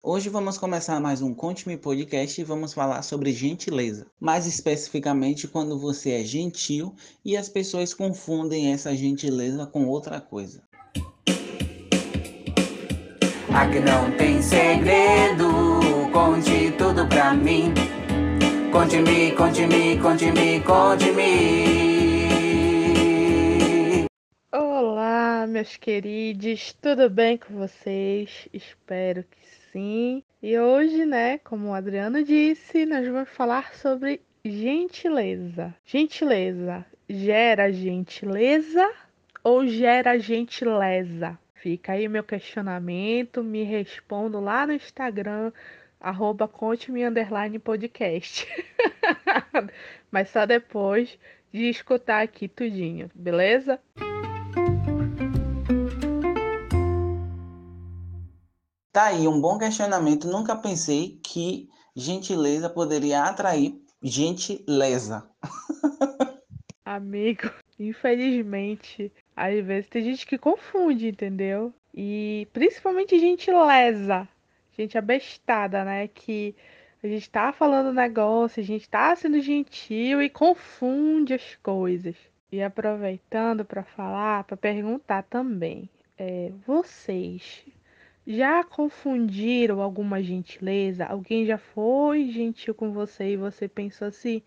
Hoje vamos começar mais um Conte-me Podcast e vamos falar sobre gentileza. Mais especificamente quando você é gentil e as pessoas confundem essa gentileza com outra coisa. Aqui não tem segredo, conte tudo pra mim. Conte-me, conte-me, conte-me, conte-me. Olá, meus queridos, tudo bem com vocês? Espero que sim. E hoje, né, como o Adriano disse, nós vamos falar sobre gentileza. Gentileza gera gentileza ou gera gentileza? Fica aí meu questionamento, me respondo lá no Instagram, arroba conte-me underline podcast. Mas só depois de escutar aqui tudinho, beleza? Tá aí um bom questionamento. Nunca pensei que gentileza poderia atrair gentileza. Amigo, infelizmente, às vezes tem gente que confunde, entendeu? E principalmente gentileza, gente abestada, né? Que a gente tá falando negócio, a gente tá sendo gentil e confunde as coisas. E aproveitando para falar, para perguntar também, é, vocês já confundiram alguma gentileza? Alguém já foi gentil com você e você pensou assim: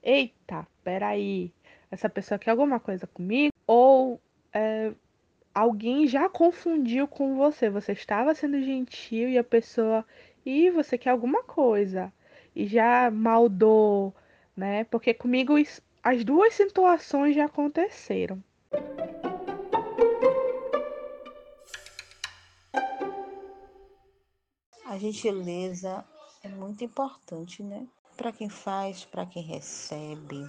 eita, peraí, essa pessoa quer alguma coisa comigo? Ou é, alguém já confundiu com você? Você estava sendo gentil e a pessoa, e você quer alguma coisa? E já maldou, né? Porque comigo as duas situações já aconteceram. A gentileza é muito importante, né? Para quem faz, para quem recebe.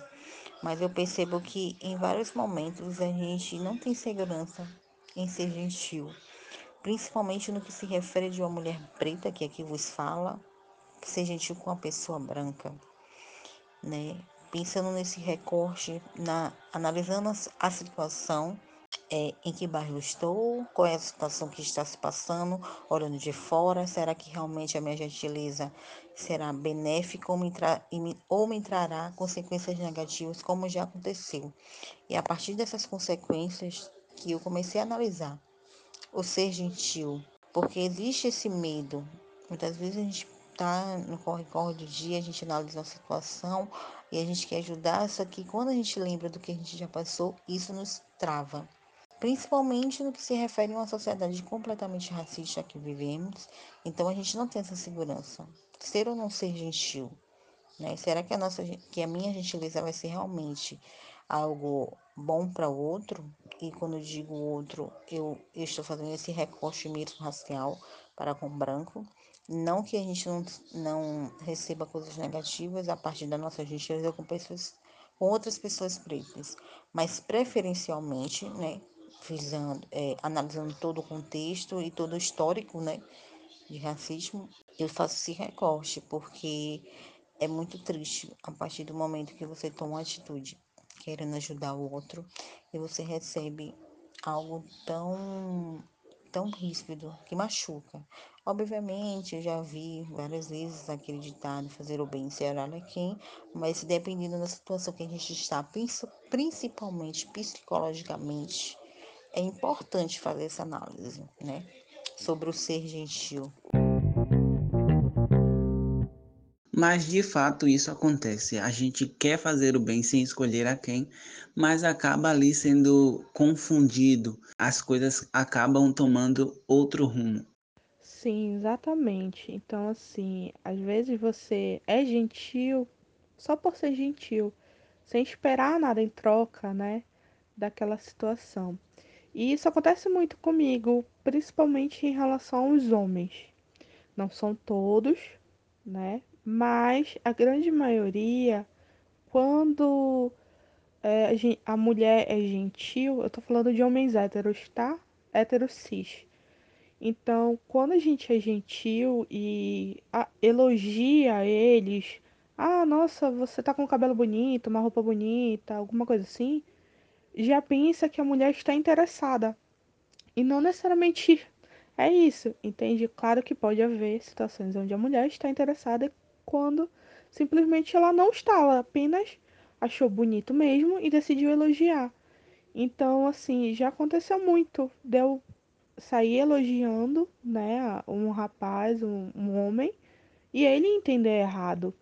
Mas eu percebo que em vários momentos a gente não tem segurança em ser gentil, principalmente no que se refere de uma mulher preta que aqui vos fala, ser gentil com uma pessoa branca, né? Pensando nesse recorte, na analisando a situação é, em que bairro estou, qual é a situação que está se passando, olhando de fora, será que realmente a minha gentileza será benéfica ou me, ou me trará consequências negativas, como já aconteceu. E a partir dessas consequências que eu comecei a analisar o ser gentil, porque existe esse medo. Muitas vezes a gente está no corre-corre do dia, a gente analisa uma situação e a gente quer ajudar, só que quando a gente lembra do que a gente já passou, isso nos trava principalmente no que se refere a uma sociedade completamente racista que vivemos. Então a gente não tem essa segurança. Ser ou não ser gentil, né? Será que a nossa que a minha gentileza vai ser realmente algo bom para o outro? E quando eu digo outro, eu, eu estou fazendo esse recorte mesmo racial para com branco. Não que a gente não, não receba coisas negativas a partir da nossa gentileza com pessoas com outras pessoas pretas, mas preferencialmente, né, visando, é, analisando todo o contexto e todo o histórico né, de racismo, eu faço esse recorte, porque é muito triste a partir do momento que você toma uma atitude querendo ajudar o outro e você recebe algo tão tão ríspido que machuca. Obviamente, eu já vi várias vezes aquele ditado fazer o bem ser quem, mas dependendo da situação que a gente está, principalmente psicologicamente, é importante fazer essa análise, né? Sobre o ser gentil. Mas de fato isso acontece. A gente quer fazer o bem sem escolher a quem, mas acaba ali sendo confundido. As coisas acabam tomando outro rumo. Sim, exatamente. Então, assim, às vezes você é gentil só por ser gentil, sem esperar nada em troca, né? Daquela situação. E isso acontece muito comigo, principalmente em relação aos homens. Não são todos, né? Mas a grande maioria, quando é, a mulher é gentil, eu tô falando de homens héteros, tá? Héteros cis. Então, quando a gente é gentil e elogia eles, ah, nossa, você tá com o cabelo bonito, uma roupa bonita, alguma coisa assim, já pensa que a mulher está interessada. E não necessariamente é isso, entende? Claro que pode haver situações onde a mulher está interessada quando simplesmente ela não está, ela apenas achou bonito mesmo e decidiu elogiar. Então, assim, já aconteceu muito. Deu sair elogiando, né, um rapaz, um, um homem, e ele entender errado.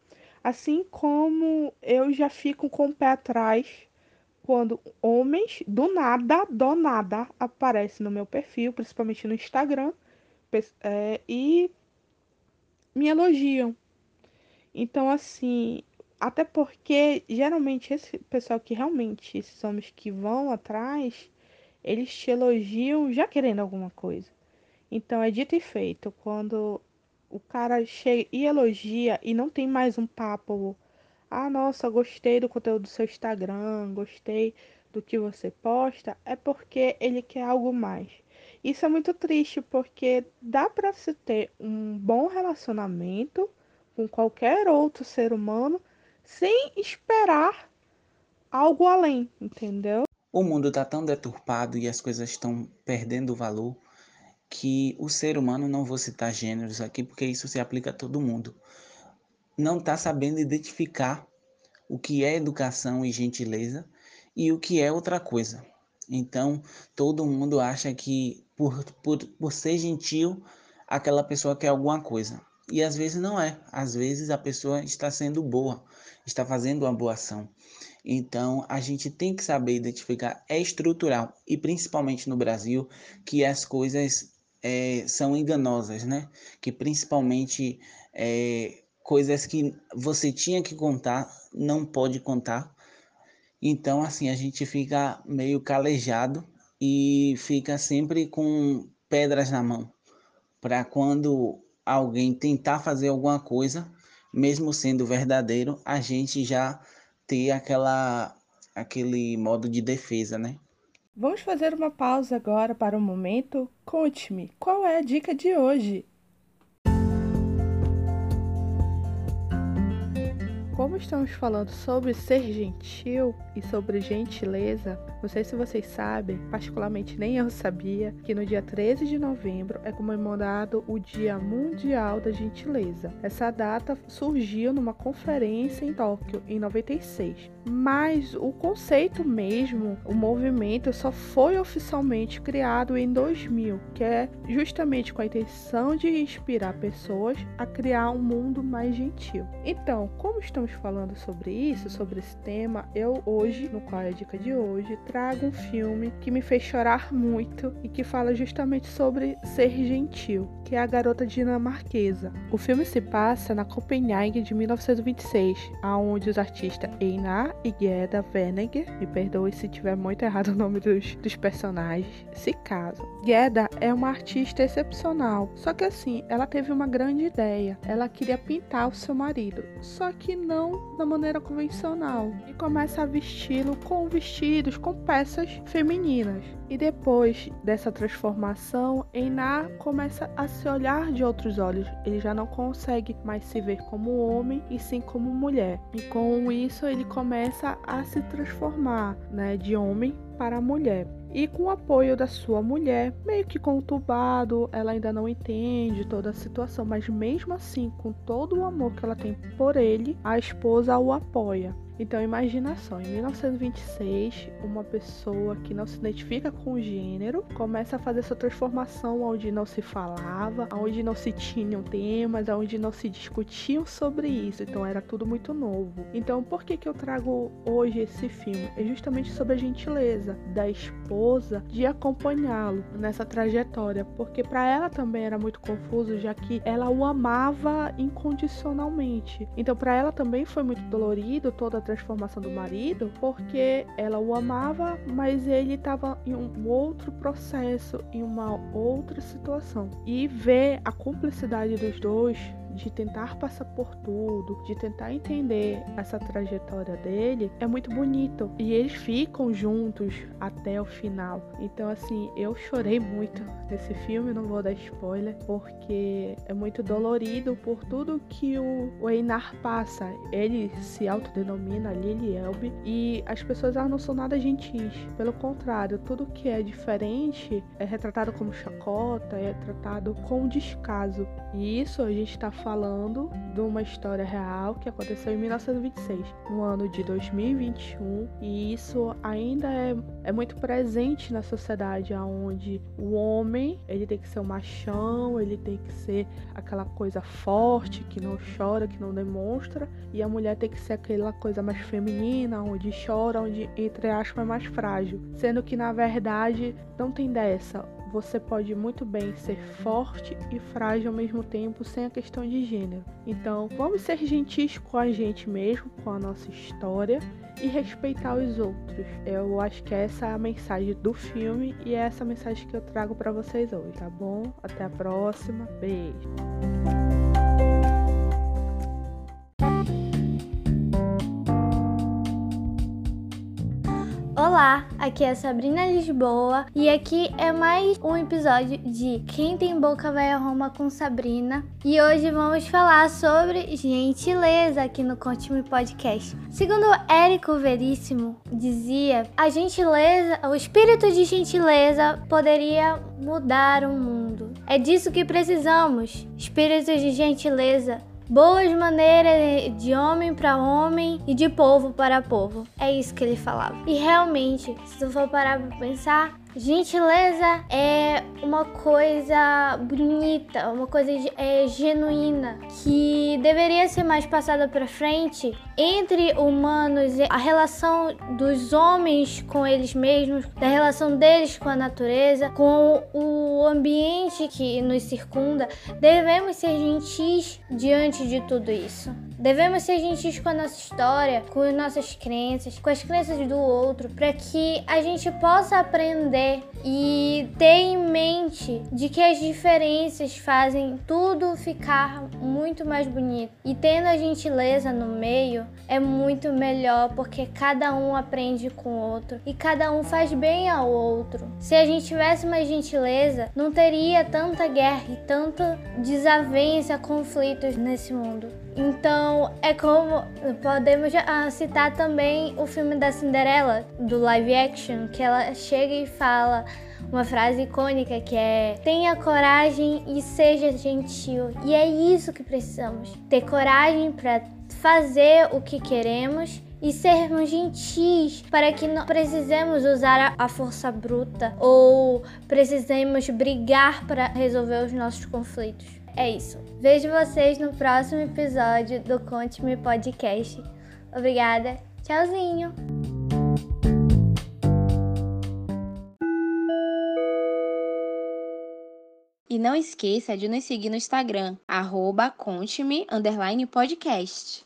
Assim como eu já fico com o pé atrás quando homens do nada, do nada, aparecem no meu perfil, principalmente no Instagram, é, e me elogiam. Então, assim, até porque geralmente esse pessoal que realmente, esses homens que vão atrás, eles te elogiam já querendo alguma coisa. Então é dito e feito, quando o cara chega e elogia e não tem mais um papo ah, nossa, gostei do conteúdo do seu Instagram, gostei do que você posta, é porque ele quer algo mais. Isso é muito triste porque dá para se ter um bom relacionamento com qualquer outro ser humano sem esperar algo além, entendeu? O mundo está tão deturpado e as coisas estão perdendo valor que o ser humano, não vou citar gêneros aqui porque isso se aplica a todo mundo, não está sabendo identificar o que é educação e gentileza e o que é outra coisa. Então, todo mundo acha que por, por, por ser gentil, aquela pessoa quer alguma coisa. E às vezes não é. Às vezes a pessoa está sendo boa, está fazendo uma boa ação. Então, a gente tem que saber identificar, é estrutural, e principalmente no Brasil, que as coisas é, são enganosas, né? Que principalmente é, coisas que você tinha que contar, não pode contar. Então, assim, a gente fica meio calejado e fica sempre com pedras na mão. Para quando alguém tentar fazer alguma coisa, mesmo sendo verdadeiro, a gente já ter aquela aquele modo de defesa, né? Vamos fazer uma pausa agora para um momento. Conte-me, qual é a dica de hoje? Como estamos falando sobre ser gentil e sobre gentileza, não sei se vocês sabem, particularmente nem eu sabia, que no dia 13 de novembro é comemorado o Dia Mundial da Gentileza. Essa data surgiu numa conferência em Tóquio em 96, mas o conceito mesmo, o movimento só foi oficialmente criado em 2000, que é justamente com a intenção de inspirar pessoas a criar um mundo mais gentil. Então, como estamos falando sobre isso, sobre esse tema, eu hoje, no qual é a dica de hoje, trago um filme que me fez chorar muito e que fala justamente sobre ser gentil, que é A Garota Dinamarquesa. O filme se passa na Copenhague de 1926, aonde os artistas Einar e Gerda Venneger, me perdoe se tiver muito errado o nome dos, dos personagens, se casam. Gerda é uma artista excepcional, só que assim, ela teve uma grande ideia. Ela queria pintar o seu marido, só que não da maneira convencional e começa a vesti-lo com vestidos com peças femininas. E depois dessa transformação, Einar começa a se olhar de outros olhos. Ele já não consegue mais se ver como homem e sim como mulher. E com isso ele começa a se transformar, né, de homem para mulher. E com o apoio da sua mulher, meio que conturbado, ela ainda não entende toda a situação, mas mesmo assim, com todo o amor que ela tem por ele, a esposa o apoia. Então imagina só, em 1926, uma pessoa que não se identifica com o gênero começa a fazer essa transformação onde não se falava, onde não se tinham temas, onde não se discutiam sobre isso. Então era tudo muito novo. Então por que que eu trago hoje esse filme? É justamente sobre a gentileza da esposa de acompanhá-lo nessa trajetória, porque para ela também era muito confuso, já que ela o amava incondicionalmente. Então para ela também foi muito dolorido toda transformação do marido porque ela o amava, mas ele estava em um outro processo, em uma outra situação. E ver a cumplicidade dos dois de tentar passar por tudo, de tentar entender essa trajetória dele, é muito bonito. E eles ficam juntos até o final. Então, assim, eu chorei muito nesse filme, não vou dar spoiler, porque é muito dolorido por tudo que o, Einar passa. Ele se autodenomina Lily Elbe e as pessoas não são nada gentis. Pelo contrário, tudo que é diferente é retratado como chacota, é tratado com descaso. E isso a gente está falando de uma história real que aconteceu em 1926, no ano de 2021, e isso ainda é, é muito presente na sociedade, onde o homem ele tem que ser o um machão, ele tem que ser aquela coisa forte que não chora, que não demonstra, e a mulher tem que ser aquela coisa mais feminina, onde chora, onde entre aspas é mais frágil, sendo que na verdade não tem dessa você pode muito bem ser forte e frágil ao mesmo tempo sem a questão de gênero. Então, vamos ser gentis com a gente mesmo, com a nossa história e respeitar os outros. Eu acho que essa é a mensagem do filme e é essa mensagem que eu trago para vocês hoje, tá bom? Até a próxima. Beijo. Olá, aqui é Sabrina Lisboa e aqui é mais um episódio de Quem Tem Boca Vai a Roma com Sabrina. E hoje vamos falar sobre gentileza aqui no Conte-me Podcast. Segundo Érico Veríssimo dizia, a gentileza, o espírito de gentileza poderia mudar o mundo. É disso que precisamos, espírito de gentileza boas maneiras de homem para homem e de povo para povo. É isso que ele falava. E realmente, se tu for parar para pensar, Gentileza é uma coisa bonita, uma coisa é, genuína que deveria ser mais passada para frente entre humanos, a relação dos homens com eles mesmos, da relação deles com a natureza, com o ambiente que nos circunda. Devemos ser gentis diante de tudo isso. Devemos ser gentis com a nossa história, com as nossas crenças, com as crenças do outro, para que a gente possa aprender e ter em mente de que as diferenças fazem tudo ficar muito mais bonito. E tendo a gentileza no meio é muito melhor porque cada um aprende com o outro e cada um faz bem ao outro. Se a gente tivesse mais gentileza, não teria tanta guerra e tanta desavença, conflitos nesse mundo. Então, é como podemos ah, citar também o filme da Cinderela, do live action, que ela chega e fala uma frase icônica que é: tenha coragem e seja gentil. E é isso que precisamos: ter coragem para fazer o que queremos e sermos gentis para que não precisemos usar a força bruta ou precisemos brigar para resolver os nossos conflitos. É isso. Vejo vocês no próximo episódio do Conte-me Podcast. Obrigada. Tchauzinho. E não esqueça de nos seguir no Instagram, arroba conte-me, podcast.